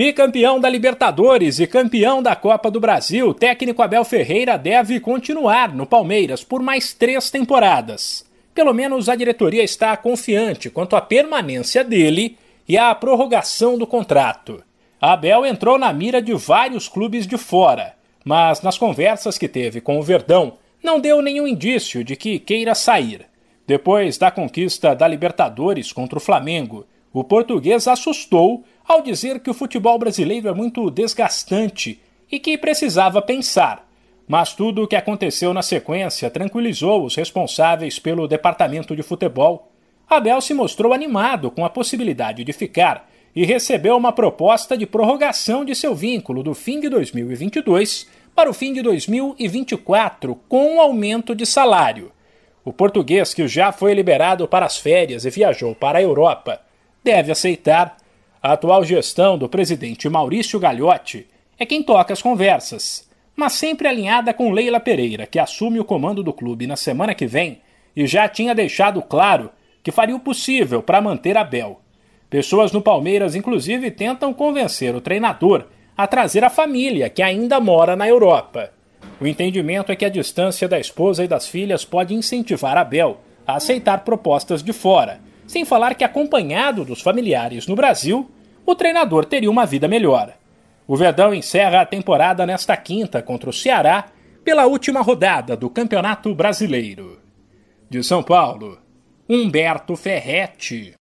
Bicampeão da Libertadores e campeão da Copa do Brasil, o técnico Abel Ferreira deve continuar no Palmeiras por mais três temporadas. Pelo menos a diretoria está confiante quanto à permanência dele e à prorrogação do contrato. Abel entrou na mira de vários clubes de fora, mas nas conversas que teve com o Verdão, não deu nenhum indício de que queira sair. Depois da conquista da Libertadores contra o Flamengo, o português assustou ao dizer que o futebol brasileiro é muito desgastante e que precisava pensar. Mas tudo o que aconteceu na sequência tranquilizou os responsáveis pelo departamento de futebol. Abel se mostrou animado com a possibilidade de ficar e recebeu uma proposta de prorrogação de seu vínculo do fim de 2022 para o fim de 2024, com um aumento de salário. O português, que já foi liberado para as férias e viajou para a Europa, deve aceitar a atual gestão do presidente Maurício Gagliotti é quem toca as conversas, mas sempre alinhada com Leila Pereira, que assume o comando do clube na semana que vem e já tinha deixado claro que faria o possível para manter Abel. Pessoas no Palmeiras, inclusive, tentam convencer o treinador a trazer a família, que ainda mora na Europa. O entendimento é que a distância da esposa e das filhas pode incentivar Abel a aceitar propostas de fora sem falar que, acompanhado dos familiares no Brasil, o treinador teria uma vida melhor. O Verdão encerra a temporada nesta quinta contra o Ceará pela última rodada do Campeonato Brasileiro. De São Paulo, Humberto Ferretti.